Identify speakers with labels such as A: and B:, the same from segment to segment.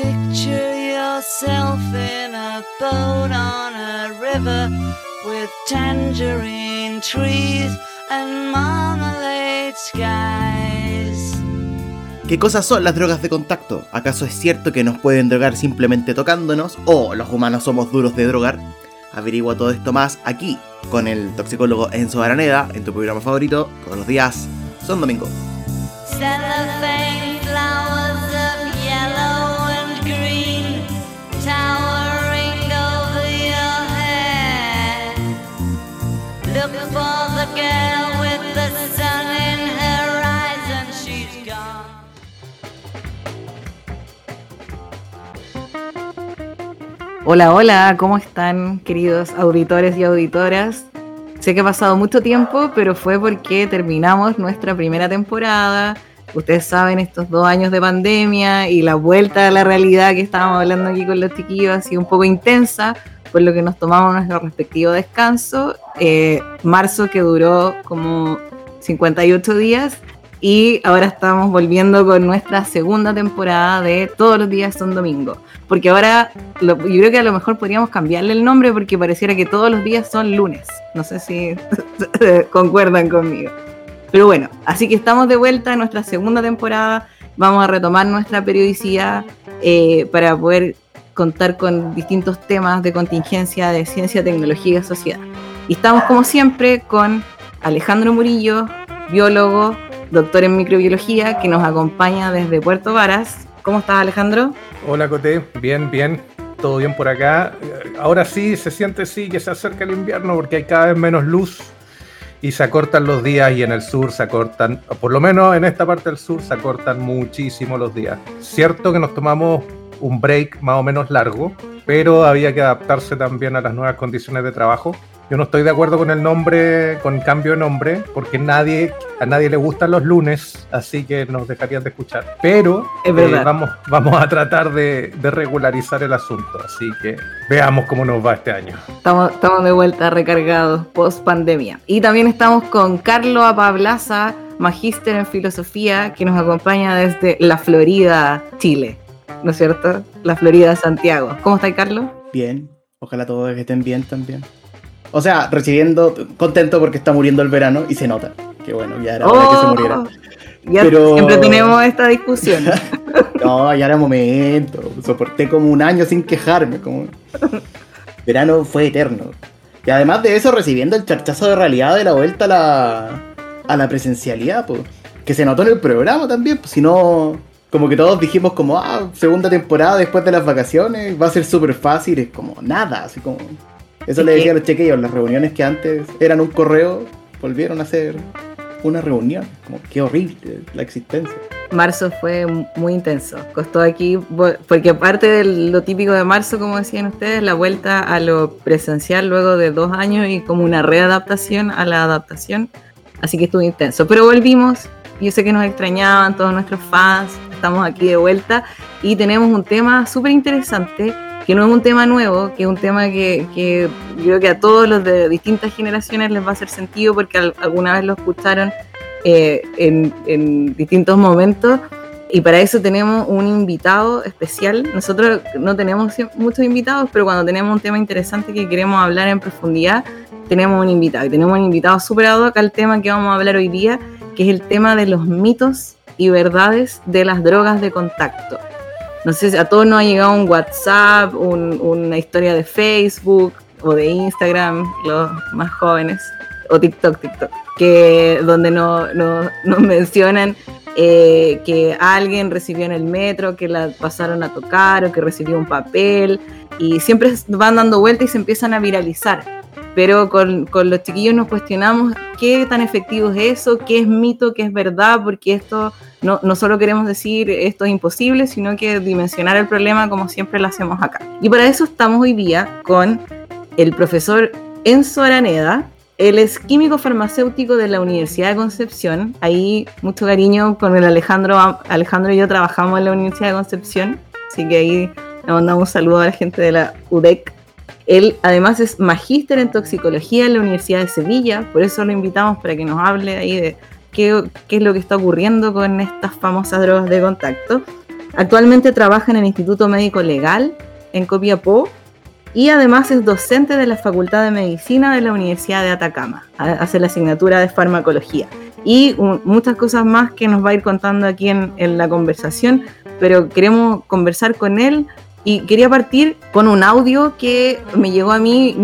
A: Picture yourself in a boat on a river with tangerine trees and marmalade skies.
B: ¿Qué cosas son las drogas de contacto? ¿Acaso es cierto que nos pueden drogar simplemente tocándonos? ¿O los humanos somos duros de drogar? Averigua todo esto más aquí, con el toxicólogo Enzo Araneda, en tu programa favorito, todos los días, son domingo.
C: Hola, hola, ¿cómo están queridos auditores y auditoras? Sé que ha pasado mucho tiempo, pero fue porque terminamos nuestra primera temporada. Ustedes saben, estos dos años de pandemia y la vuelta a la realidad que estábamos hablando aquí con los chiquillos ha sido un poco intensa, por lo que nos tomamos nuestro respectivo descanso. Eh, marzo que duró como 58 días y ahora estamos volviendo con nuestra segunda temporada de Todos los días son domingo. Porque ahora yo creo que a lo mejor podríamos cambiarle el nombre porque pareciera que todos los días son lunes. No sé si concuerdan conmigo. Pero bueno, así que estamos de vuelta en nuestra segunda temporada. Vamos a retomar nuestra periodicidad eh, para poder contar con distintos temas de contingencia de ciencia, tecnología y sociedad. Y estamos como siempre con Alejandro Murillo, biólogo, doctor en microbiología, que nos acompaña desde Puerto Varas. ¿Cómo estás, Alejandro?
D: Hola Coté, bien, bien, todo bien por acá. Eh, Ahora sí se siente sí que se acerca el invierno porque hay cada vez menos luz y se acortan los días y en el sur se acortan, por lo menos en esta parte del sur se acortan muchísimo los días. Cierto que nos tomamos un break más o menos largo, pero había que adaptarse también a las nuevas condiciones de trabajo. Yo no estoy de acuerdo con el nombre, con el cambio de nombre, porque nadie, a nadie le gustan los lunes, así que nos dejarían de escuchar. Pero
C: Es
D: eh, vamos, vamos a tratar de, de regularizar el asunto, así que veamos cómo nos va este año.
C: Estamos, estamos de vuelta recargados post pandemia. Y también estamos con Carlos Apablaza, magíster en filosofía, que nos acompaña desde la Florida, Chile. ¿No es cierto? La Florida, Santiago. ¿Cómo está, Carlos?
B: Bien, ojalá todos estén bien también. O sea, recibiendo, contento porque está muriendo el verano y se nota. Que bueno, ya era hora que se muriera.
C: Oh, Ya
B: Pero-
C: siempre tenemos esta discusión.
B: No, ya era momento. Soporté como un año sin quejarme. Como... Verano fue eterno. Y además de eso, recibiendo el charchazo de realidad de la vuelta a la, a la presencialidad, pues. Que se notó en el programa también, pues si no. Como que todos dijimos como, ah, segunda temporada después de las vacaciones, va a ser súper fácil, es como nada, así como... Eso
C: Es
B: le decía a los chequeos, las reuniones que antes eran un correo, volvieron a ser una reunión, como qué horrible la existencia.
C: Marzo fue muy intenso. Costó aquí, porque aparte de lo típico de marzo, como decían ustedes, la vuelta a lo presencial luego de dos años y como una readaptación a la adaptación. Así que estuvo intenso. Pero volvimos. Yo sé que nos extrañaban todos nuestros fans. Estamos aquí de vuelta y tenemos un tema súper interesante que no es un tema nuevo, que es un tema que, creo que a todos los de distintas generaciones les va a hacer sentido porque al- alguna vez lo escucharon eh, en, distintos momentos. Y para eso tenemos un invitado especial. Nosotros no tenemos muchos invitados, pero cuando tenemos un tema interesante que queremos hablar en profundidad, tenemos un invitado. Y tenemos un invitado super ad hoc al tema que vamos a hablar hoy día, que es el tema de los mitos y verdades de las drogas de contacto. No sé a todos nos ha llegado un WhatsApp, un- una historia de Facebook o de Instagram, los más jóvenes, o TikTok, TikTok, que donde no- no- nos mencionan eh, que alguien recibió en el metro, que la pasaron a tocar o que recibió un papel y siempre van dando vueltas y se empiezan a viralizar. Pero con, con los chiquillos nos cuestionamos qué tan efectivo es eso, qué es mito, qué es verdad, porque esto no, no solo queremos decir esto es imposible, sino que dimensionar el problema como siempre lo hacemos acá. Y para eso estamos hoy día con el profesor Enzo Araneda. Él es químico farmacéutico de la Universidad de Concepción. Ahí mucho cariño con el Alejandro. Alejandro y yo trabajamos en la Universidad de Concepción. Así que ahí le mandamos un saludo a la gente de la UDEC. Él además es magíster en toxicología en la Universidad de Sevilla. Por eso lo invitamos para que nos hable ahí de qué, qué es lo que está ocurriendo con estas famosas drogas de contacto. Actualmente trabaja en el Instituto Médico Legal en Copiapó y además es docente de la Facultad de Medicina de la Universidad de Atacama. Hace la asignatura de farmacología y muchas cosas más que nos va a ir contando aquí en, la conversación, pero queremos conversar con él y quería partir con un audio que me llegó a mí.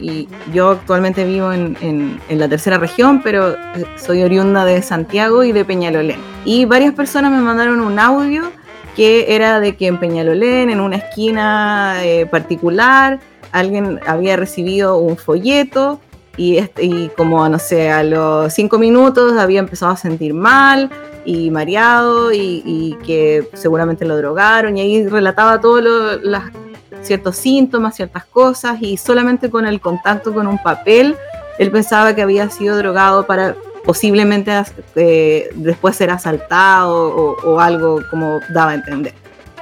C: y yo actualmente vivo en, en, la tercera región, pero soy oriunda de Santiago y de Peñalolén. Y varias personas me mandaron un audio que era de que en Peñalolén, en una esquina eh, particular, alguien había recibido un folleto y, este, y como, no sé, a los cinco minutos había empezado a sentir mal y mareado y, que seguramente lo drogaron y ahí relataba todos los ciertos síntomas, ciertas cosas y solamente con el contacto con un papel él pensaba que había sido drogado para posiblemente eh, después ser asaltado o, algo como daba a entender.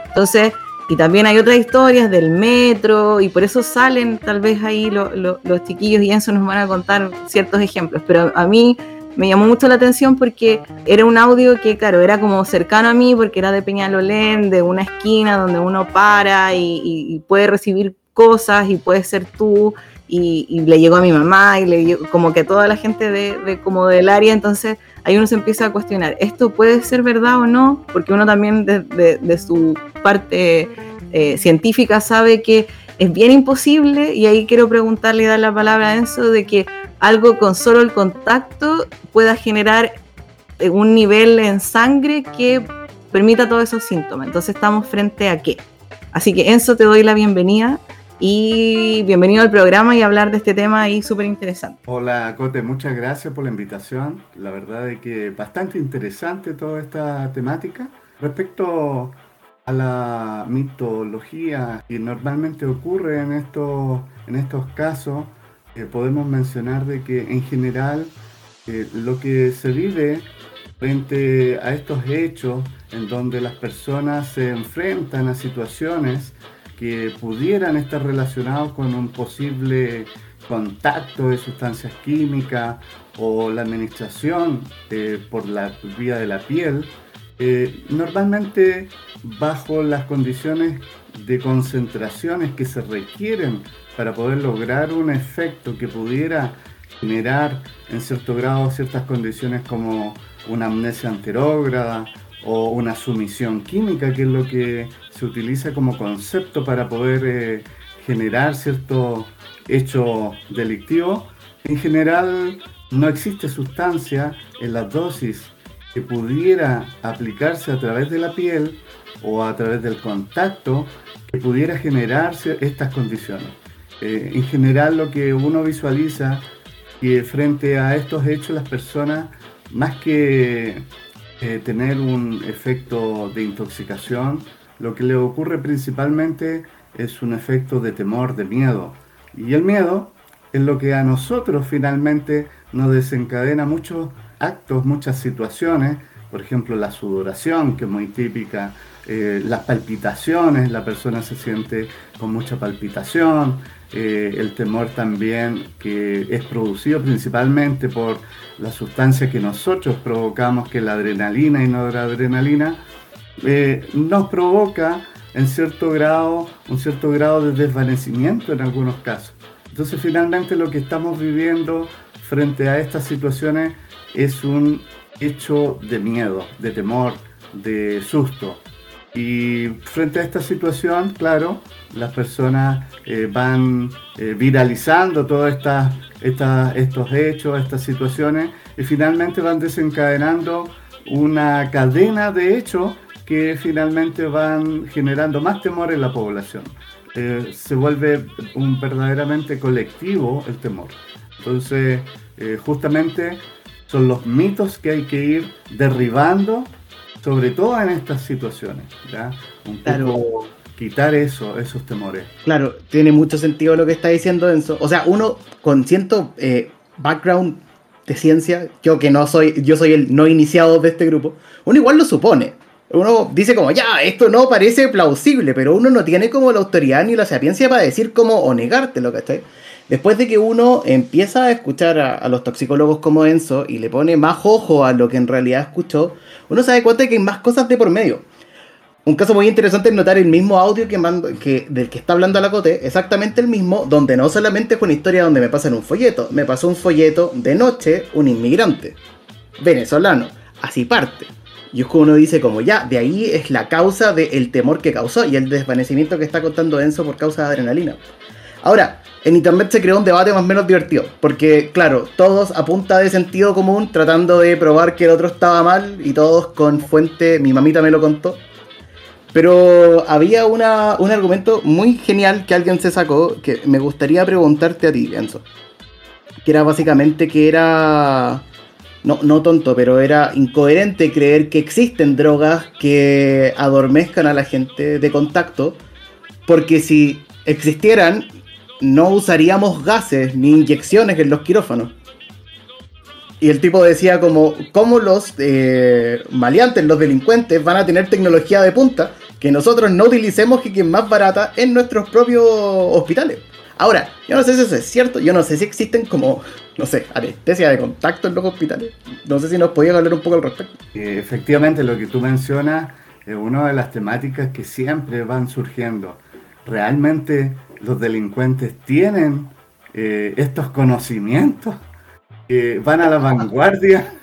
C: Entonces, y también hay otras historias del metro y por eso salen tal vez ahí los chiquillos y eso nos van a contar ciertos ejemplos, pero a mí me llamó mucho la atención porque era un audio que, claro, era como cercano a mí porque era de Peñalolén, de una esquina donde uno para y, puede recibir cosas y puede ser tú y, le llegó a mi mamá y le llegó, como que a toda la gente de, como del área, entonces ahí uno se empieza a cuestionar, ¿esto puede ser verdad o no? Porque uno también de, su parte eh, científica sabe que es bien imposible y ahí quiero preguntarle y dar la palabra a Enzo de que algo con solo el contacto pueda generar eh, un nivel en sangre que permita todos esos síntomas. Entonces estamos frente a qué. Así que Enzo, te doy la bienvenida y bienvenido al programa y hablar de este tema ahí súper interesante.
E: Hola Cote, muchas gracias por la invitación. La verdad es que bastante interesante toda esta temática. Respecto a la mitología que normalmente ocurre en estos, en estos casos, eh, podemos mencionar de que en general eh, lo que se vive frente a estos hechos en donde las personas se enfrentan a situaciones que pudieran estar relacionados con un posible contacto de sustancias químicas o la administración eh, por la vía de la piel, eh, normalmente bajo las condiciones de concentraciones que se requieren para poder lograr un efecto que pudiera generar en cierto grado ciertas condiciones como una amnesia anterógrada o una sumisión química, que es lo que se utiliza como concepto para poder eh, generar cierto hecho delictivo. En general no existe sustancia en la dosis que pudiera aplicarse a través de la piel o a través del contacto que pudiera generarse estas condiciones. Eh, en general lo que uno visualiza que frente a estos hechos las personas más que eh, tener un efecto de intoxicación, lo que le ocurre principalmente es un efecto de temor, de miedo. Y el miedo es lo que a nosotros finalmente nos desencadena muchos actos, muchas situaciones, por ejemplo la sudoración, que es muy típica, eh, las palpitaciones, la persona se siente con mucha palpitación, eh, el temor también que es producido principalmente por la sustancia que nosotros provocamos, que es la adrenalina y no la adrenalina, eh, nos provoca en cierto grado un cierto grado de desvanecimiento en algunos casos. Entonces finalmente lo que estamos viviendo frente a estas situaciones es un hecho de miedo, de temor, de susto. Y frente a esta situación, claro, las personas eh, van eh, viralizando todos estos hechos, estas situaciones, y finalmente van desencadenando una cadena de hechos que finalmente van generando más temor en la población. Eh, se vuelve un verdaderamente colectivo el temor. Entonces, justamente son los mitos que hay que ir derribando sobre todo en estas situaciones, ¿ya? Un poco quitar eso, esos temores.
B: Claro, tiene mucho sentido lo que está diciendo Enzo. O sea, uno con cierto eh, background de ciencia, yo que no soy, yo soy el no iniciado de este grupo, uno igual lo supone. Uno dice como, ya, esto no parece plausible, pero uno no tiene como la autoridad ni la sapiencia para decir cómo o negártelo, ¿cachai? Después de que uno empieza a escuchar a, los toxicólogos como Enzo y le pone más ojo a lo que en realidad escuchó, uno se da cuenta de que hay más cosas de por medio. Un caso muy interesante es notar el mismo audio que, mando, que del que está hablando la Cote, exactamente el mismo, donde no solamente es una historia donde me pasan un folleto, me pasó un folleto de noche, un inmigrante venezolano, así parte. Y es como uno dice como ya, de ahí es la causa del temor que causó y el desvanecimiento que está contando Enzo por causa de adrenalina. Ahora, en internet se creó un debate más o menos divertido, porque claro, todos a punta de sentido común tratando de probar que el otro estaba mal y todos con fuente, mi mamita me lo contó. Pero había una, un argumento muy genial que alguien se sacó que me gustaría preguntarte a ti, Enzo. Que era básicamente que era no, no tonto, pero era incoherente creer que existen drogas que adormezcan a la gente de contacto, porque si existieran, no usaríamos gases ni inyecciones en los quirófanos. Y el tipo decía como, ¿cómo los eh, maleantes, los delincuentes, van a tener tecnología de punta que nosotros no utilicemos y que es más barata en nuestros propios hospitales? Ahora, yo no sé si eso es cierto, yo no sé si existen como, no sé, anestesia de contacto en los hospitales. No sé si nos podías hablar un poco al respecto.
E: Eh, efectivamente, lo que tú mencionas es una de las temáticas que siempre van surgiendo. Realmente los delincuentes tienen eh, estos conocimientos van a la vanguardia.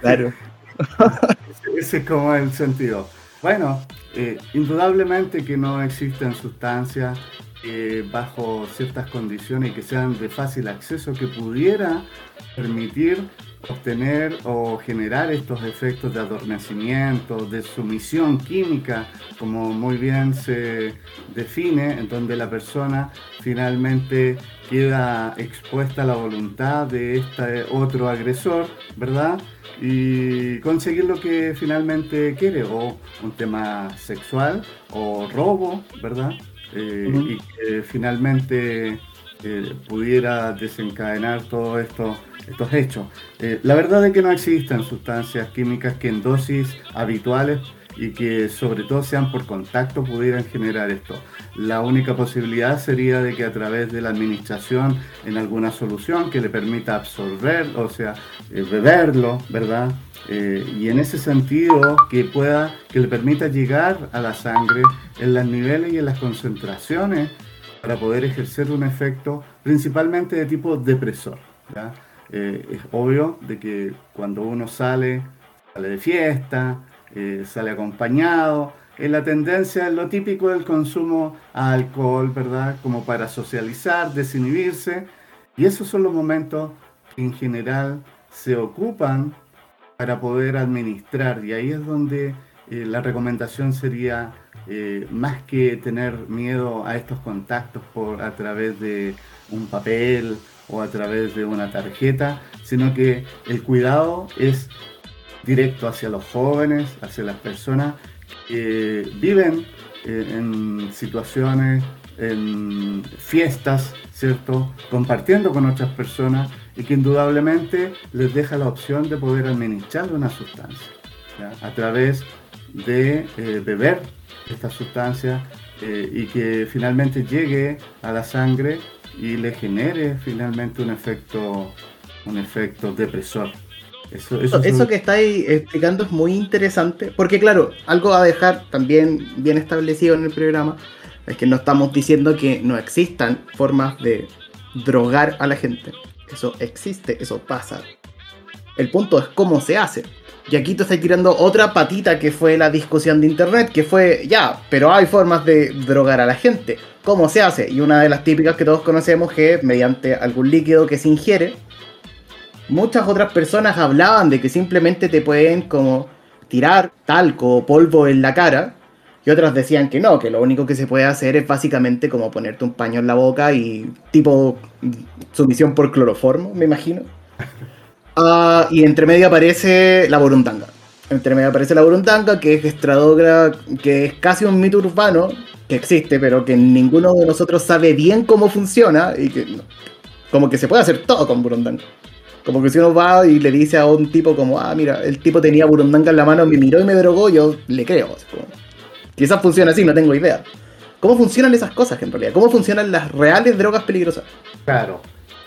B: Claro.
E: ese, es como el sentido. Bueno, eh, indudablemente que no existen sustancias eh, bajo ciertas condiciones y que sean de fácil acceso que pudiera permitir obtener o generar estos efectos de adormecimiento, de sumisión química, como muy bien se define, en donde la persona finalmente queda expuesta a la voluntad de este otro agresor, ¿verdad? Y conseguir lo que finalmente quiere, o un tema sexual, o robo, ¿verdad? Eh, y que finalmente eh, pudiera desencadenar todos esto, estos hechos. Eh, la verdad es que no existen sustancias químicas que en dosis habituales y que sobre todo sean por contacto pudieran generar esto. La única posibilidad sería de que a través de la administración en alguna solución que le permita absorber, o sea, beberlo, ¿verdad? Eh, y en ese sentido que pueda, que le permita llegar a la sangre en los niveles y en las concentraciones para poder ejercer un efecto principalmente de tipo depresor. Eh, es obvio de que cuando uno sale, sale de fiesta, eh, sale acompañado, en la tendencia es lo típico del consumo a alcohol, ¿verdad? Como para socializar, desinhibirse. Y esos son los momentos que en general se ocupan para poder administrar. Y ahí es donde eh, la recomendación sería, eh, más que tener miedo a estos contactos por, a través de un papel o a través de una tarjeta, sino que el cuidado es directo hacia los jóvenes, hacia las personas que viven eh, en situaciones, en fiestas, ¿cierto? Compartiendo con otras personas y que indudablemente les deja la opción de poder administrar una sustancia a través de eh, beber esta sustancia eh, y que finalmente llegue a la sangre y le genere finalmente un efecto, un efecto depresor.
B: Eso, eso, que estáis explicando es muy interesante, porque claro, algo a dejar también bien establecido en el programa es que no estamos diciendo que no existan formas de drogar a la gente. Eso existe, eso pasa. El punto es cómo se hace. Y aquí te estoy tirando otra patita que fue la discusión de internet, que fue, ya, pero hay formas de drogar a la gente. ¿Cómo se hace? Y una de las típicas que todos conocemos es mediante algún líquido que se ingiere. Muchas otras personas hablaban de que simplemente te pueden como tirar talco o polvo en la cara y otras decían que no, que lo único que se puede hacer es básicamente como ponerte un paño en la boca y tipo sumisión por cloroformo, me imagino. Ah, y entre medio aparece la burundanga. Entre medio aparece la burundanga, que es estradógrafo, que es casi un mito urbano, que existe, pero que ninguno de nosotros sabe bien cómo funciona y que como que se puede hacer todo con burundanga. Como que si uno va y le dice a un tipo como, ah, mira, el tipo tenía burundanga en la mano, me miró y me drogó, yo le creo. Quizás funciona así, no tengo idea. ¿Cómo funcionan esas cosas en realidad? ¿Cómo funcionan las reales drogas peligrosas?
E: Claro.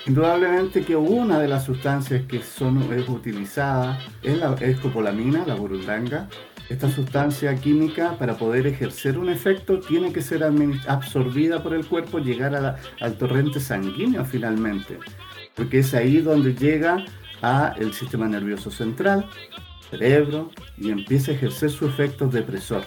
E: Indudablemente que una de las sustancias que son es utilizada es la escopolamina, la burundanga, esta sustancia química, para poder ejercer un efecto, tiene que ser absorbida por el cuerpo, llegar al torrente sanguíneo finalmente, porque es ahí donde llega a el sistema nervioso central, cerebro, y empieza a ejercer su efecto depresor.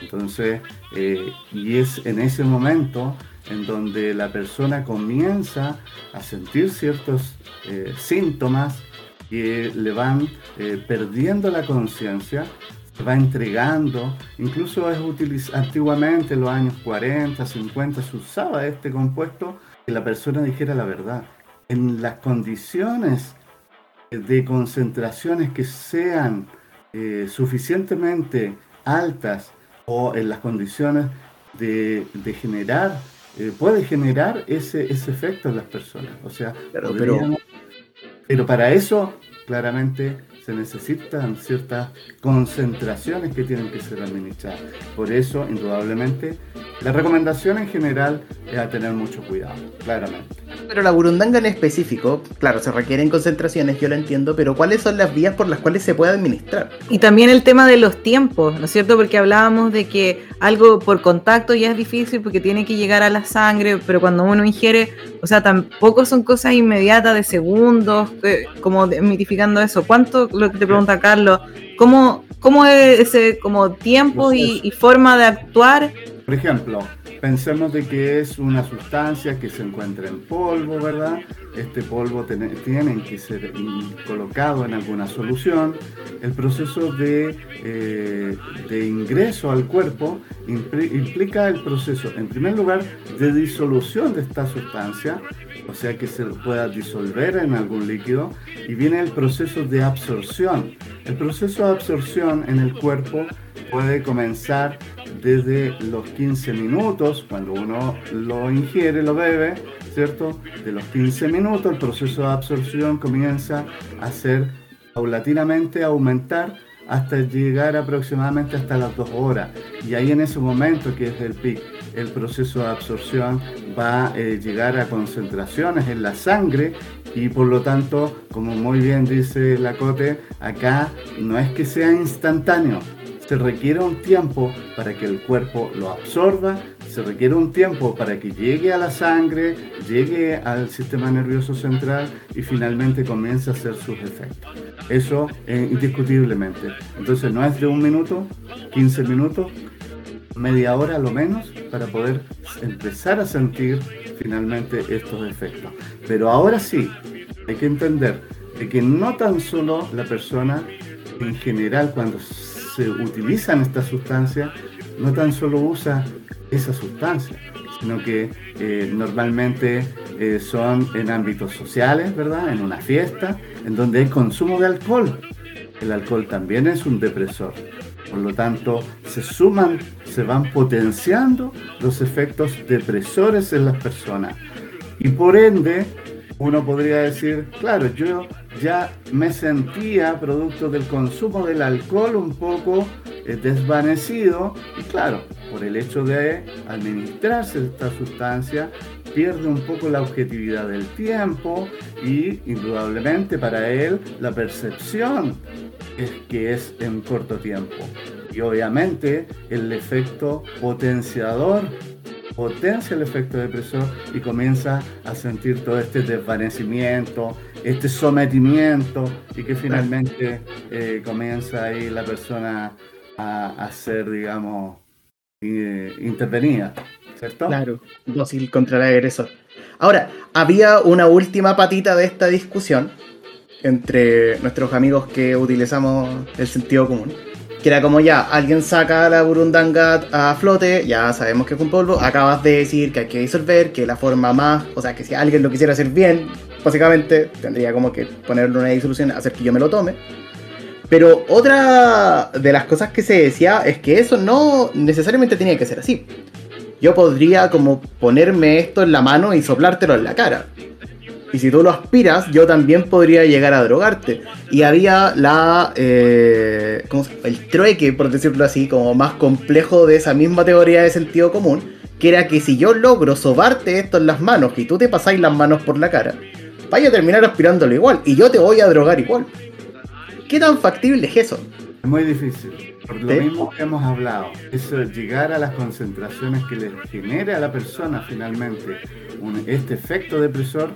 E: Entonces, eh, y es en ese momento en donde la persona comienza a sentir ciertos eh, síntomas que le van eh, perdiendo la conciencia, se va entregando, incluso es utiliz- antiguamente en los años 40, 50 se usaba este compuesto que la persona dijera la verdad. En las condiciones de concentraciones que sean eh, suficientemente altas o en las condiciones de, de generar, eh, puede generar ese, ese efecto en las personas. O sea,
B: pero-
E: podríamos- pero para eso claramente se necesitan ciertas concentraciones que tienen que ser administradas. Por eso, indudablemente, la recomendación en general es a tener mucho cuidado, claramente.
B: Pero la burundanga en específico, claro, se requieren concentraciones, yo lo entiendo, pero ¿cuáles son las vías por las cuales se puede administrar?
C: Y también el tema de los tiempos, ¿no es cierto? Porque hablábamos de que algo por contacto ya es difícil porque tiene que llegar a la sangre, pero cuando uno ingiere, o sea, tampoco son cosas inmediatas de segundos, eh, como desmitificando eso. ¿Cuánto, lo que te pregunta Carlos, cómo, cómo es ese como tiempo y, y forma de actuar?
E: Por ejemplo, pensemos de que es una sustancia que se encuentra en polvo, ¿verdad? Este polvo tiene, que ser colocado en alguna solución. El proceso de, eh, de ingreso al cuerpo impli- implica el proceso, en primer lugar, de disolución de esta sustancia, o sea que se pueda disolver en algún líquido, y viene el proceso de absorción. El proceso de absorción en el cuerpo puede comenzar desde los 15 minutos, cuando uno lo ingiere, lo bebe, ¿cierto? De los 15 minutos el proceso de absorción comienza a ser paulatinamente aumentar hasta llegar aproximadamente hasta las 2 horas. Y ahí en ese momento que es el pic, el proceso de absorción va a eh, llegar a concentraciones en la sangre y por lo tanto, como muy bien dice Lacote, acá no es que sea instantáneo, se requiere un tiempo para que el cuerpo lo absorba, se requiere un tiempo para que llegue a la sangre, llegue al sistema nervioso central y finalmente comience a hacer sus efectos. Eso eh, indiscutiblemente. Entonces no es de un minuto, 15 minutos, media hora lo menos para poder empezar a sentir finalmente estos efectos. Pero ahora sí, hay que entender de que no tan solo la persona en general cuando se utilizan estas sustancias, no tan solo usa esa sustancia, sino que eh, normalmente eh, son en ámbitos sociales, ¿verdad? En una fiesta, en donde hay consumo de alcohol. El alcohol también es un depresor. Por lo tanto, se suman, se van potenciando los efectos depresores en las personas. Y por ende, uno podría decir, claro, yo ya me sentía producto del consumo del alcohol un poco eh, desvanecido y claro, por el hecho de administrarse esta sustancia pierde un poco la objetividad del tiempo y indudablemente para él la percepción es que es en corto tiempo. Y obviamente el efecto potenciador potencia el efecto depresor y comienza a sentir todo este desvanecimiento, este sometimiento y que finalmente eh, comienza ahí la persona a, a ser, digamos, eh, intervenida, ¿cierto?
B: Claro, dócil contra el agresor. Ahora, había una última patita de esta discusión entre nuestros amigos que utilizamos el sentido común. Que era como ya, alguien saca la burundanga a flote, ya sabemos que es un polvo, acabas de decir que hay que disolver, que la forma más, o sea, que si alguien lo quisiera hacer bien, básicamente tendría como que ponerle una disolución, hacer que yo me lo tome. Pero otra de las cosas que se decía es que eso no necesariamente tenía que ser así. Yo podría como ponerme esto en la mano y soplártelo en la cara. Y si tú lo aspiras, yo también podría llegar a drogarte. Y había la. eh, ¿cómo se- el trueque, por decirlo así, como más complejo de esa misma teoría de sentido común. Que era que si yo logro sobarte esto en las manos y tú te pasáis las manos por la cara, vaya a terminar aspirándolo igual. Y yo te voy a drogar igual. ¿Qué tan factible es eso?
E: Es muy difícil. Por lo
B: ¿Sí?
E: mismo que hemos hablado. Eso, llegar a las concentraciones que le genere a la persona finalmente un- este efecto depresor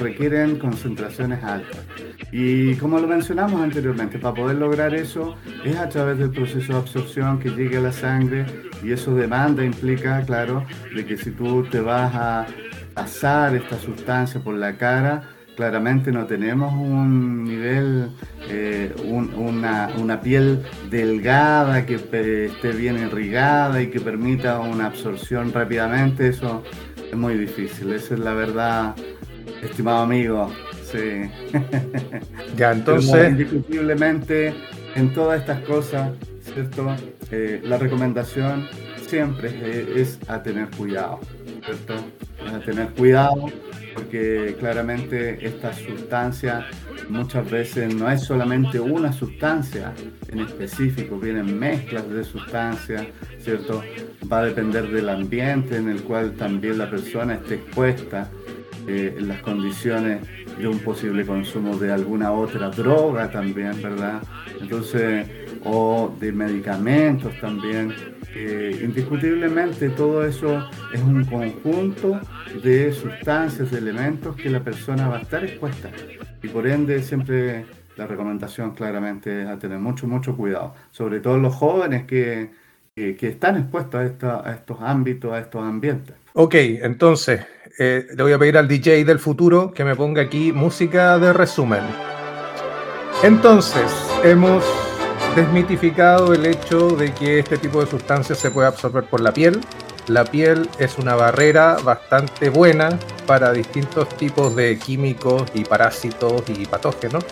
E: requieren concentraciones altas. Y como lo mencionamos anteriormente, para poder lograr eso es a través del proceso de absorción que llegue a la sangre y eso demanda, implica, claro, de que si tú te vas a pasar esta sustancia por la cara, claramente no tenemos un nivel, eh, un- una, una piel delgada que esté bien irrigada y que permita una absorción rápidamente, eso es muy difícil, esa es la verdad, estimado amigo. Sí.
D: Ya, entonces,
E: indiscutiblemente en todas estas cosas, ¿cierto? Eh, la recomendación siempre es, es a tener cuidado, ¿cierto? A tener cuidado porque claramente esta sustancia muchas veces no es solamente una sustancia en específico, vienen mezclas de sustancias, ¿cierto? Va a depender del ambiente en el cual también la persona esté expuesta, eh, las condiciones de un posible consumo de alguna otra droga también, ¿verdad? Entonces, o de medicamentos también. Eh, indiscutiblemente todo eso es un conjunto de sustancias, de elementos que la persona va a estar expuesta. Y por ende siempre la recomendación claramente es a tener mucho, mucho cuidado. Sobre todo los jóvenes que, que, que están expuestos a, esta- a estos ámbitos, a estos ambientes.
D: ok, entonces, eh, le voy a pedir al DJ del futuro que me ponga aquí música de resumen. Entonces, hemos desmitificado el hecho de que este tipo de sustancias se puede absorber por la piel. La piel es una barrera bastante buena para distintos tipos de químicos y parásitos y patógenos.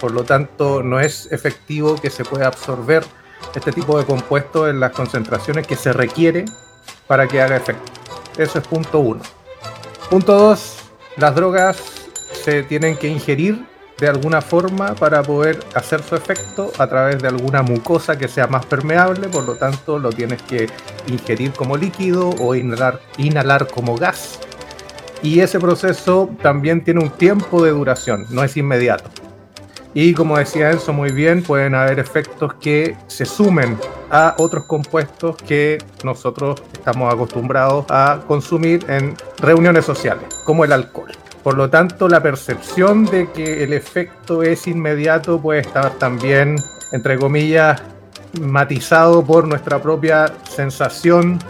D: Por lo tanto, no es efectivo que se pueda absorber este tipo de compuestos en las concentraciones que se requiere para que haga efecto. Eso es punto uno. Punto dos, las drogas se tienen que ingerir de alguna forma para poder hacer su efecto a través de alguna mucosa que sea más permeable, por lo tanto lo tienes que ingerir como líquido o inhalar, inhalar como gas. Y ese proceso también tiene un tiempo de duración, no es inmediato. Y como decía Enzo muy bien, pueden haber efectos que se sumen a otros compuestos que nosotros estamos acostumbrados a consumir en reuniones sociales, como el alcohol. Por lo tanto, la percepción de que el efecto es inmediato puede estar también, entre comillas, matizado por nuestra propia sensación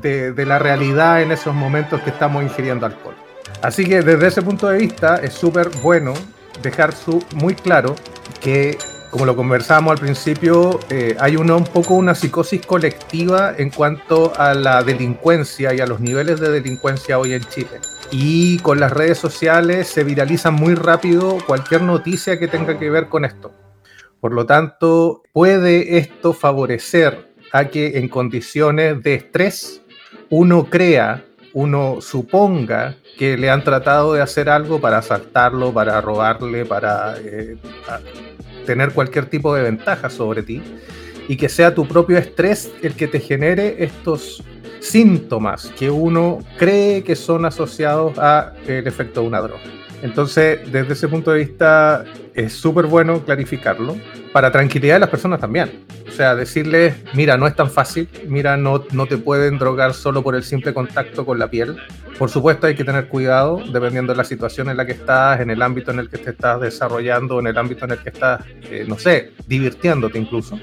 D: de, de la realidad en esos momentos que estamos ingiriendo alcohol. Así que desde ese punto de vista es súper bueno dejar muy claro que, como lo conversábamos al principio, eh, hay un poco una psicosis colectiva en cuanto a la delincuencia y a los niveles de delincuencia hoy en Chile. Y con las redes sociales se viraliza muy rápido cualquier noticia que tenga que ver con esto. Por lo tanto, puede esto favorecer a que en condiciones de estrés uno crea, uno suponga que le han tratado de hacer algo para asaltarlo, para robarle, para eh, tener cualquier tipo de ventaja sobre ti y que sea tu propio estrés el que te genere estos síntomas que uno cree que son asociados a el efecto de una droga. Entonces, desde ese punto de vista, es súper bueno clarificarlo para tranquilidad de las personas también. O sea, decirles, mira, no es tan fácil, mira, no, no te pueden drogar solo por el simple contacto con la piel. Por supuesto, hay que tener cuidado dependiendo de la situación en la que estás, en el ámbito en el que te estás desarrollando, en el ámbito en el que estás, eh, no sé, divirtiéndote incluso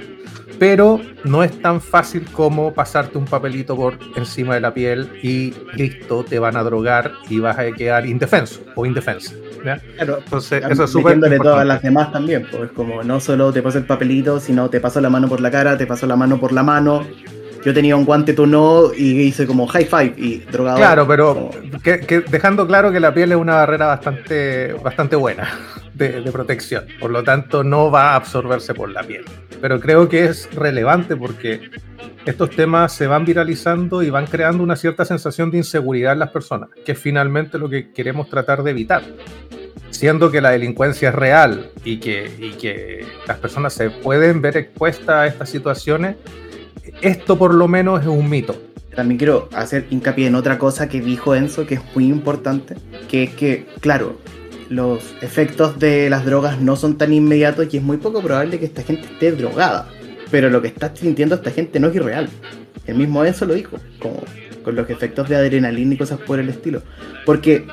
D: pero no es tan fácil como pasarte un papelito por encima de la piel y listo, te van a drogar y vas a quedar indefenso o indefensa. ¿Ya?
B: Claro,
D: Entonces, eso es súper
B: metiéndole todas las demás también, pues como no solo te paso el papelito, sino te paso la mano por la cara, te paso la mano por la mano. Yo tenía un guante, tú no, y hice como high five y drogado.
D: Claro, pero
B: como-
D: que- que dejando claro que la piel es una barrera bastante, bastante buena de, de protección, por lo tanto no va a absorberse por la piel. Pero creo que es relevante porque estos temas se van viralizando y van creando una cierta sensación de inseguridad en las personas, que es finalmente lo que queremos tratar de evitar. Siendo que la delincuencia es real y que, y que las personas se pueden ver expuestas a estas situaciones, esto por lo menos es un mito.
B: También quiero hacer hincapié en otra cosa que dijo Enzo, que es muy importante, que es que, claro, los efectos de las drogas no son tan inmediatos y es muy poco probable que esta gente esté drogada. Pero lo que está sintiendo esta gente no es irreal. El mismo Enzo lo dijo, como con los efectos de adrenalina y cosas por el estilo. Porque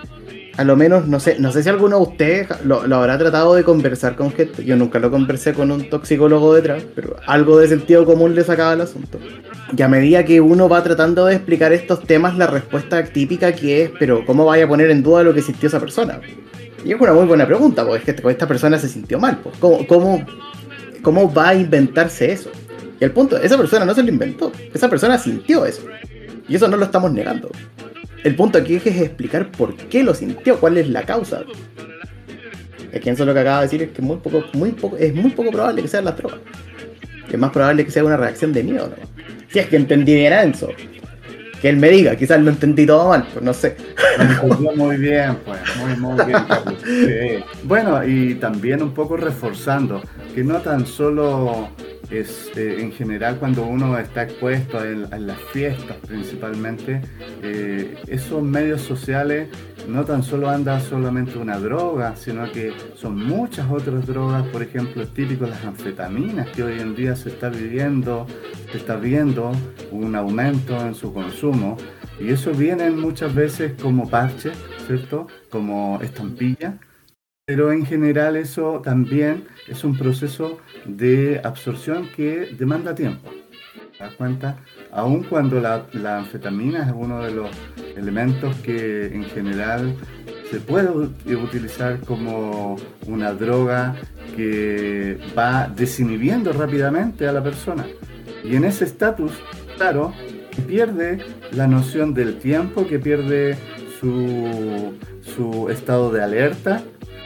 B: a lo menos, no sé, no sé si alguno de ustedes lo, habrá tratado de conversar con gente. Yo nunca lo conversé con un toxicólogo detrás, pero algo de sentido común le sacaba el asunto. Y a medida que uno va tratando de explicar estos temas, la respuesta típica que es, pero ¿cómo vaya a poner en duda lo que sintió esa persona? Y es una muy buena pregunta, porque es que esta persona se sintió mal. Pues. ¿Cómo, cómo, cómo va a inventarse eso? Y el punto, esa persona no se lo inventó, esa persona sintió eso. Y eso no lo estamos negando. El punto aquí es explicar por qué lo sintió, cuál es la causa. Es que eso lo que acaba de decir es que muy poco, muy poco, es muy poco probable que sean las drogas. Es más probable que sea una reacción de miedo, ¿no? Si es que entendí bien Enzo. Que él me diga, quizás lo entendí todo mal, pues no sé.
E: Muy bien, pues, muy, muy bien, Carlos. Sí. Bueno, y también un poco reforzando que no tan solo es eh, en general cuando uno está expuesto en las fiestas principalmente, eh, esos medios sociales no tan solo anda solamente una droga, sino que son muchas otras drogas, por ejemplo, es típico las anfetaminas que hoy en día se está viviendo, se está viendo un aumento en su consumo y eso viene muchas veces como parche, ¿cierto? Como estampilla pero en general eso también es un proceso de absorción que demanda tiempo. ¿Te das cuenta? Aun cuando la, la anfetamina es uno de los elementos que en general se puede utilizar como una droga que va desinhibiendo rápidamente a la persona. Y en ese estatus, claro, pierde la noción del tiempo, que pierde su, su estado de alerta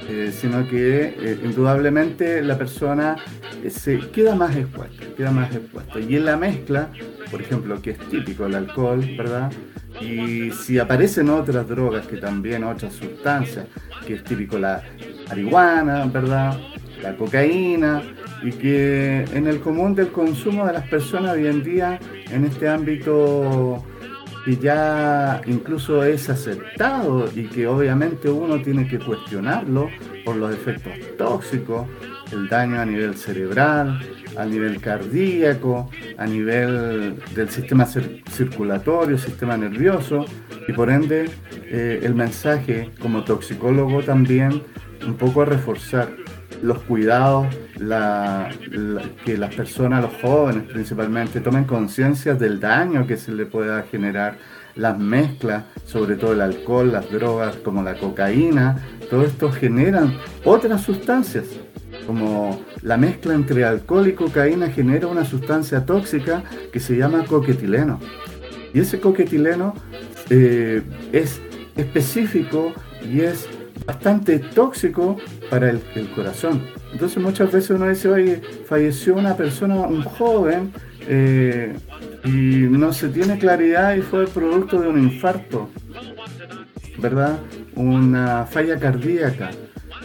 E: eh, sino que eh, indudablemente la persona eh, se queda más expuesta, queda más expuesta. Y en la mezcla, por ejemplo, que es típico el alcohol, ¿verdad? Y si aparecen otras drogas, que también otras sustancias, que es típico la marihuana, ¿verdad? La cocaína, y que en el común del consumo de las personas hoy en día, en este ámbito que ya incluso es aceptado y que obviamente uno tiene que cuestionarlo por los efectos tóxicos, el daño a nivel cerebral, a nivel cardíaco, a nivel del sistema circulatorio, sistema nervioso, y por ende eh, el mensaje como toxicólogo también un poco a reforzar los cuidados, que las personas, los jóvenes principalmente, tomen conciencia del daño que se le pueda generar las mezclas, sobre todo el alcohol, las drogas como la cocaína, todo esto generan otras sustancias, como la mezcla entre alcohol y cocaína genera una sustancia tóxica que se llama coquetileno. Y ese coquetileno eh, es específico y es bastante tóxico para el, corazón. Entonces muchas veces uno dice, oye, falleció una persona, un joven, eh, y no se tiene claridad y fue producto de un infarto, ¿verdad? Una falla cardíaca.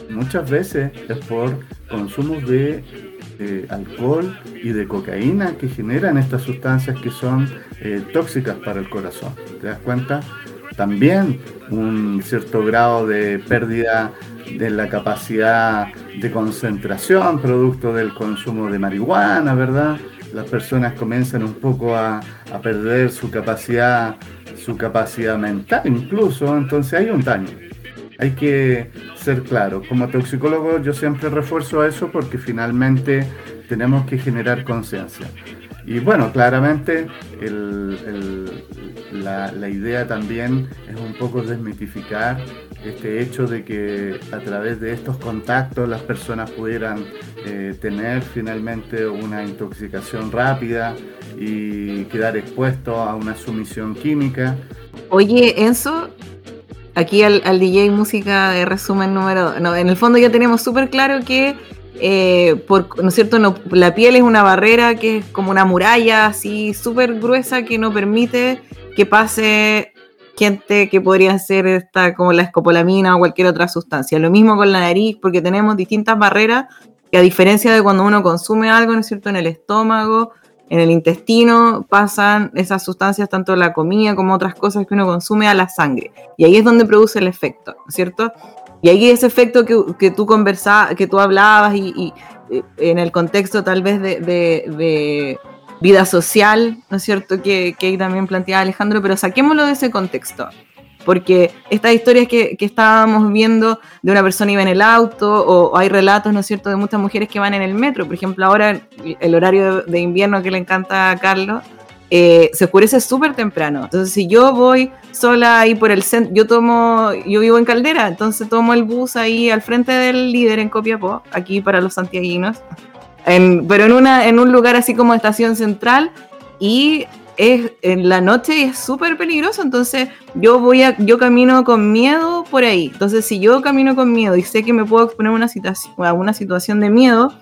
E: Muchas veces es por consumo de alcohol y de cocaína que generan estas sustancias que son eh, tóxicas para el corazón. ¿Te das cuenta? También un cierto grado de pérdida de la capacidad de concentración producto del consumo de marihuana, ¿verdad? Las personas comienzan un poco a, a perder su capacidad, su capacidad mental incluso, entonces hay un daño. Hay que ser claro. Como toxicólogo yo siempre refuerzo eso porque finalmente tenemos que generar conciencia. Y bueno, claramente la, idea también es un poco desmitificar este hecho de que a través de estos contactos las personas pudieran eh, tener finalmente una intoxicación rápida y quedar expuesto a una sumisión química.
C: Oye, Enzo, aquí al, al DJ música de resumen número... No, en el fondo ya tenemos súper claro que eh, por, ¿no es cierto? la piel es una barrera que es como una muralla así súper gruesa que no permite que pase gente que podría ser esta, como la escopolamina o cualquier otra sustancia. Lo mismo con la nariz, porque tenemos distintas barreras que a diferencia de cuando uno consume algo, ¿no es cierto?, en el estómago, en el intestino, pasan esas sustancias, tanto la comida como otras cosas que uno consume, a la sangre. Y ahí es donde produce el efecto, ¿no es cierto? Y ahí ese efecto que, que tú conversabas, que tú hablabas y, eh, en el contexto tal vez de, de, vida social, ¿no es cierto? Que, que ahí también planteaba Alejandro, pero saquémoslo de ese contexto. Porque estas historias que, que estábamos viendo de una persona iba en el auto, o, o hay relatos, ¿no es cierto?, de muchas mujeres que van en el metro. Por ejemplo, ahora el horario de invierno que le encanta a Carlos, eh, se oscurece súper temprano. Entonces, si yo voy sola ahí por el centro, yo tomo, yo vivo en Caldera, entonces tomo el bus ahí al frente del líder en Copiapó, aquí para los santiaguinos, en, pero en, una, en un lugar así como estación central y es en la noche es súper peligroso, entonces yo voy a, yo camino con miedo por ahí. Entonces, si yo camino con miedo y sé que me puedo exponer a una situación, a una situación de miedo,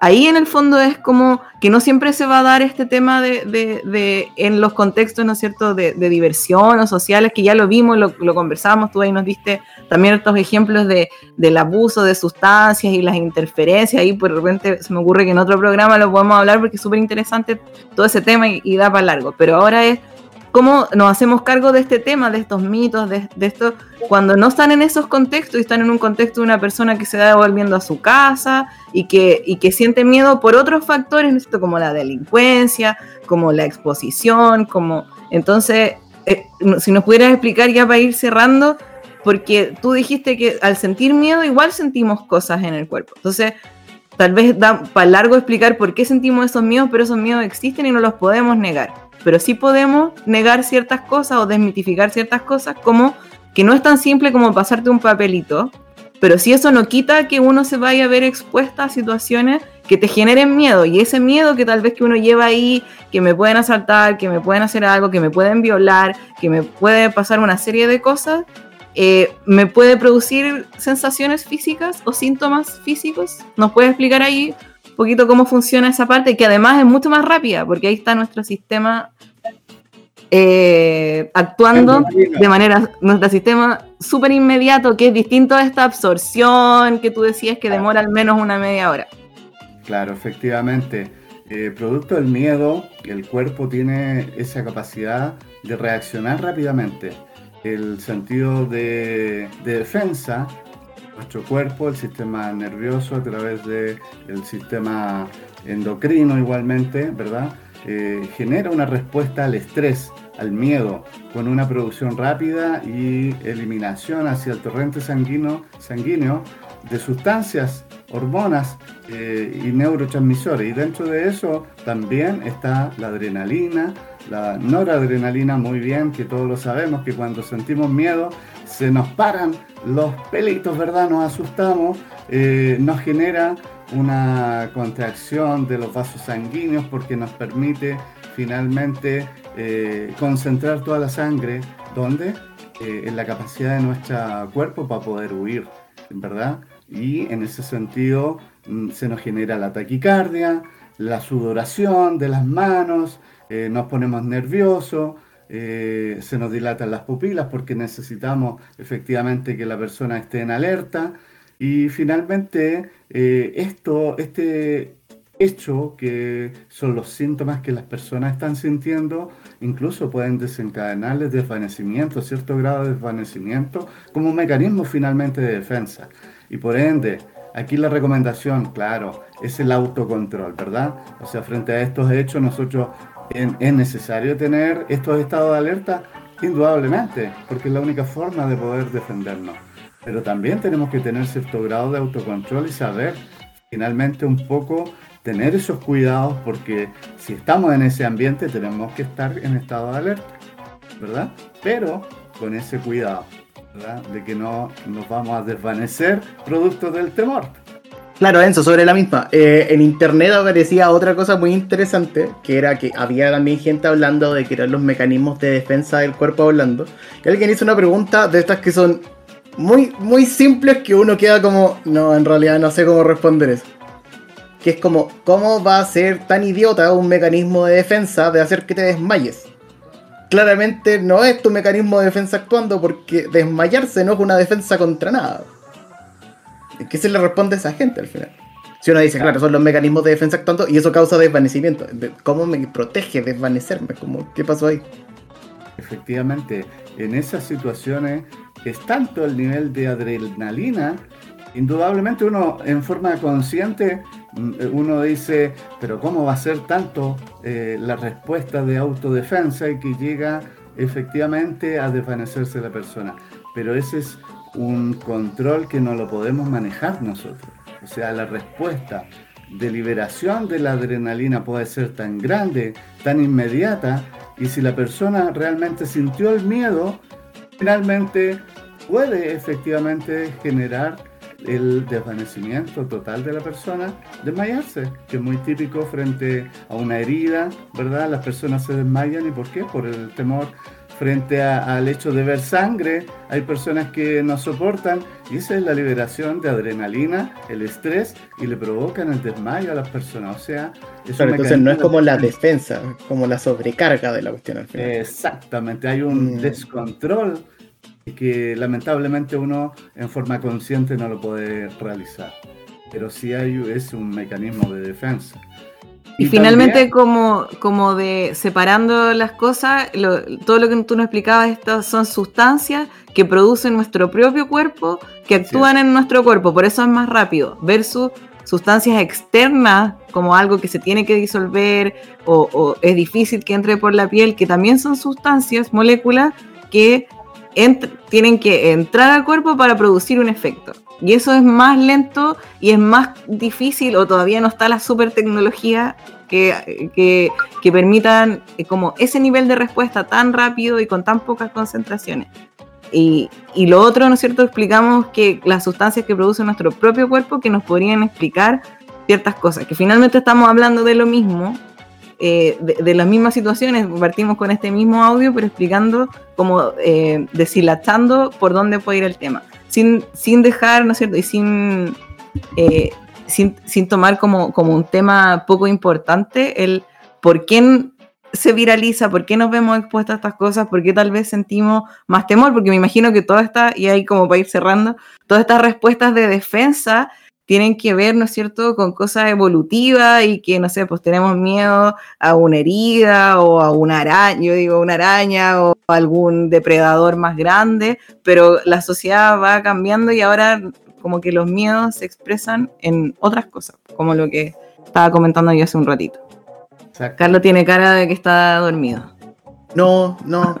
C: ahí en el fondo es como que no siempre se va a dar este tema de, en los contextos, ¿no es cierto?, de, diversión o sociales, que ya lo vimos, lo, lo, conversamos, tú ahí nos diste también estos ejemplos de, del abuso de sustancias y las interferencias, ahí por repente se me ocurre que en otro programa lo podemos hablar porque es súper interesante todo ese tema y, y da para largo, pero ahora es cómo nos hacemos cargo de este tema, de estos mitos, de, esto, cuando no están en esos contextos y están en un contexto de una persona que se va volviendo a su casa y que, y que siente miedo por otros factores, ¿no? como la delincuencia, como la exposición, como... Entonces, eh, si nos pudieras explicar ya para ir cerrando, porque tú dijiste que al sentir miedo igual sentimos cosas en el cuerpo. Entonces, tal vez da para largo explicar por qué sentimos esos miedos, pero esos miedos existen y no los podemos negar pero sí podemos negar ciertas cosas o desmitificar ciertas cosas, como que no es tan simple como pasarte un papelito, pero si eso no quita que uno se vaya a ver expuesta a situaciones que te generen miedo, y ese miedo que tal vez que uno lleva ahí, que me pueden asaltar, que me pueden hacer algo, que me pueden violar, que me puede pasar una serie de cosas, eh, me puede producir sensaciones físicas o síntomas físicos. ¿Nos puede explicar ahí poquito cómo funciona esa parte, que además es mucho más rápida, porque ahí está nuestro sistema eh, actuando de manera, nuestro sistema súper inmediato, que es distinto a esta absorción que tú decías que demora al menos una media hora.
E: Claro, efectivamente. Eh, producto del miedo, el cuerpo tiene esa capacidad de reaccionar rápidamente. El sentido de, de defensa nuestro cuerpo, el sistema nervioso a través del el sistema endocrino igualmente, ¿verdad? Eh, genera una respuesta al estrés, al miedo, con una producción rápida y eliminación hacia el torrente sanguíneo, sanguíneo de sustancias, hormonas eh, y neurotransmisores. Y dentro de eso también está la adrenalina, la noradrenalina, muy bien, que todos lo sabemos, que cuando sentimos miedo se nos paran los pelitos, ¿verdad? Nos asustamos, eh, nos genera una contracción de los vasos sanguíneos porque nos permite finalmente eh, concentrar toda la sangre, ¿dónde? Eh, en la capacidad de nuestro cuerpo para poder huir, ¿verdad? Y en ese sentido mm, se nos genera la taquicardia, la sudoración de las manos, eh, nos ponemos nerviosos, eh, se nos dilatan las pupilas porque necesitamos efectivamente que la persona esté en alerta y finalmente eh, esto, este hecho que son los síntomas que las personas están sintiendo, incluso pueden desencadenarles desvanecimiento, cierto grado de desvanecimiento, como un mecanismo finalmente de defensa. Y por ende, aquí la recomendación, claro, es el autocontrol, ¿verdad? O sea, frente a estos hechos nosotros ¿Es necesario tener estos estados de alerta? Indudablemente, porque es la única forma de poder defendernos. Pero también tenemos que tener cierto grado de autocontrol y saber finalmente un poco tener esos cuidados porque si estamos en ese ambiente tenemos que estar en estado de alerta, ¿verdad? Pero con ese cuidado, ¿verdad? De que no nos vamos a desvanecer producto del temor.
B: Claro, Enzo, sobre la misma. Eh, en internet aparecía otra cosa muy interesante, que era que había también gente hablando de que eran los mecanismos de defensa del cuerpo hablando. Y alguien hizo una pregunta de estas que son muy, muy simples que uno queda como, no, en realidad no sé cómo responder eso. Que es como, ¿cómo va a ser tan idiota un mecanismo de defensa de hacer que te desmayes? Claramente no es tu mecanismo de defensa actuando porque desmayarse no es una defensa contra nada. ¿Qué se le responde a esa gente al final? Si uno dice, claro, son los mecanismos de defensa actuando y eso causa desvanecimiento. ¿Cómo me protege desvanecerme? ¿Cómo, ¿Qué pasó ahí?
E: Efectivamente, en esas situaciones es tanto el nivel de adrenalina, indudablemente uno en forma consciente, mm, uno dice, pero ¿cómo va a ser tanto eh, la respuesta de autodefensa y que llega efectivamente a desvanecerse la persona? Pero ese es un control que no lo podemos manejar nosotros. O sea, la respuesta de liberación de la adrenalina puede ser tan grande, tan inmediata, y si la persona realmente sintió el miedo, finalmente puede efectivamente generar el desvanecimiento total de la persona, desmayarse, que es muy típico frente a una herida, ¿verdad? Las personas se desmayan y ¿por qué? Por el temor frente al hecho de ver sangre, hay personas que no soportan y esa es la liberación de adrenalina, el estrés y le provocan el desmayo a las personas. O sea,
B: entonces no es como la defensa, como la sobrecarga de la cuestión al final.
E: Exactamente, hay un mm. descontrol que lamentablemente uno en forma consciente no lo puede realizar. Pero sí hay, es un mecanismo de defensa.
C: Y, finalmente, como, como de separando las cosas, todo lo que tú nos explicabas, estas son sustancias que producen nuestro propio cuerpo, que actúan en nuestro cuerpo, por eso es más rápido, versus sustancias externas, como algo que se tiene que disolver o, es difícil que entre por la piel, que también son sustancias, moléculas, que tienen que entrar al cuerpo para producir un efecto. Y eso es más lento y es más difícil o todavía no está la super tecnología que, que, permitan eh, como ese nivel de respuesta tan rápido y con tan pocas concentraciones. Y, y, lo otro, ¿no es cierto? Explicamos que las sustancias que produce nuestro propio cuerpo que nos podrían explicar ciertas cosas, que finalmente estamos hablando de lo mismo, eh, de, las mismas situaciones, partimos con este mismo audio, pero explicando, como eh, deshilachando por dónde puede ir el tema sin, sin dejar, ¿no es cierto? Y sin, eh, sin, sin, tomar como, como un tema poco importante el por qué se viraliza, por qué nos vemos expuestos a estas cosas, por qué tal vez sentimos más temor, porque me imagino que toda esta, y ahí como para ir cerrando, todas estas respuestas de defensa tienen que ver, ¿no es cierto?, con cosas evolutivas y que, no sé, pues tenemos miedo a una herida o a una araña, yo digo una araña o a algún depredador más grande, pero la sociedad va cambiando y ahora como que los miedos se expresan en otras cosas, como lo que estaba comentando yo hace un ratito. Carlos tiene cara de que está dormido.
B: No, no,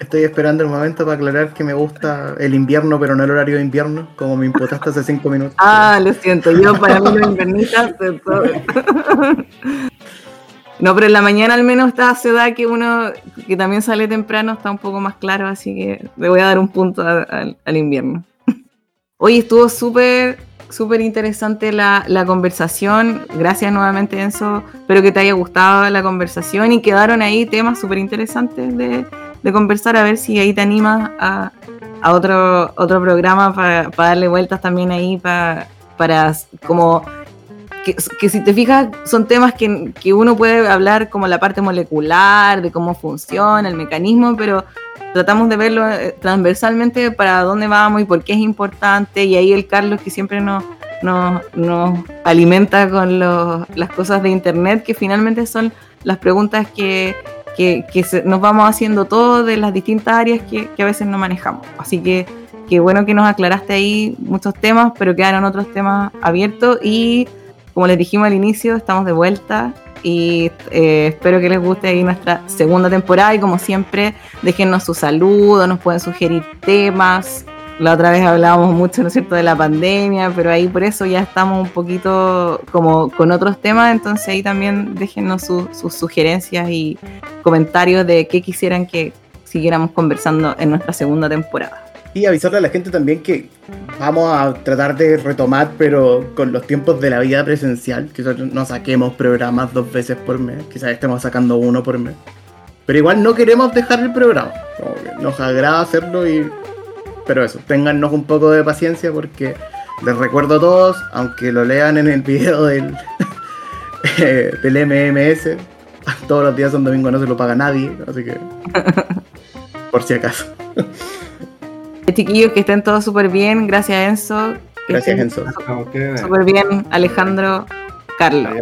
B: Estoy esperando el momento para aclarar que me gusta el invierno, pero no el horario de invierno, como me imputaste hace cinco minutos.
C: Ah, lo siento, yo para mí los invernistas No, pero en la mañana al menos está ciudad que uno que también sale temprano está un poco más claro, así que le voy a dar un punto al invierno. Hoy estuvo súper, súper interesante la, la, conversación. Gracias nuevamente, Enzo. Espero que te haya gustado la conversación y quedaron ahí temas súper interesantes de, de conversar, a ver si ahí te animas a, a otro, otro programa para, darle vueltas también ahí para, para como que, si te fijas son temas que, que, uno puede hablar como la parte molecular, de cómo funciona, el mecanismo, pero tratamos de verlo eh, transversalmente para dónde vamos y por qué es importante y ahí el Carlos que siempre nos alimenta con los, las cosas de internet que finalmente son las preguntas que que, nos vamos haciendo todo de las distintas áreas que, a veces no manejamos. Así que qué bueno que nos aclaraste ahí muchos temas, pero quedaron otros temas abiertos y como les dijimos al inicio, estamos de vuelta y eh, espero que les guste ahí nuestra segunda temporada y como siempre, déjennos su saludo, nos pueden sugerir temas, la otra vez hablábamos mucho, ¿no es cierto?, de la pandemia, pero ahí por eso ya estamos un poquito como con otros temas, entonces ahí también déjenos sus sugerencias y comentarios de qué quisieran que siguiéramos conversando en nuestra segunda temporada.
B: Y avisarle a la gente también que vamos a tratar de retomar, pero con los tiempos de la vida presencial, quizás no saquemos programas dos veces por mes, quizás estemos sacando uno por mes. Pero igual no queremos dejar el programa, nos agrada hacerlo y pero eso, téngannos un poco de paciencia porque les recuerdo a todos, aunque lo lean en el video del, del MMS, todos los días son domingo, no se lo paga nadie, así que por si acaso.
C: Chiquillos, que estén todos súper bien, gracias Enzo.
B: Gracias Enzo.
C: Súper bien, Alejandro, Carlos.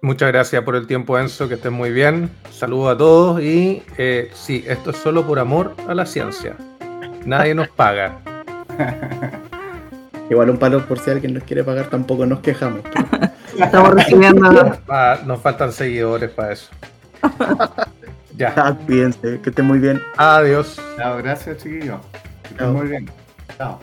D: Muchas gracias por el tiempo Enzo, que estén muy bien. Saludos a todos y eh, sí, esto es solo por amor a la ciencia. Nadie nos paga.
B: Igual un palo por si alguien nos quiere pagar, tampoco nos quejamos.
C: Estamos recibiendo.
D: Ah, nos faltan seguidores para eso. Ya.
B: Ah, Cuídense, que estén muy bien.
D: Adiós.
E: Chao, gracias chiquillos. Que estén muy bien. Chao.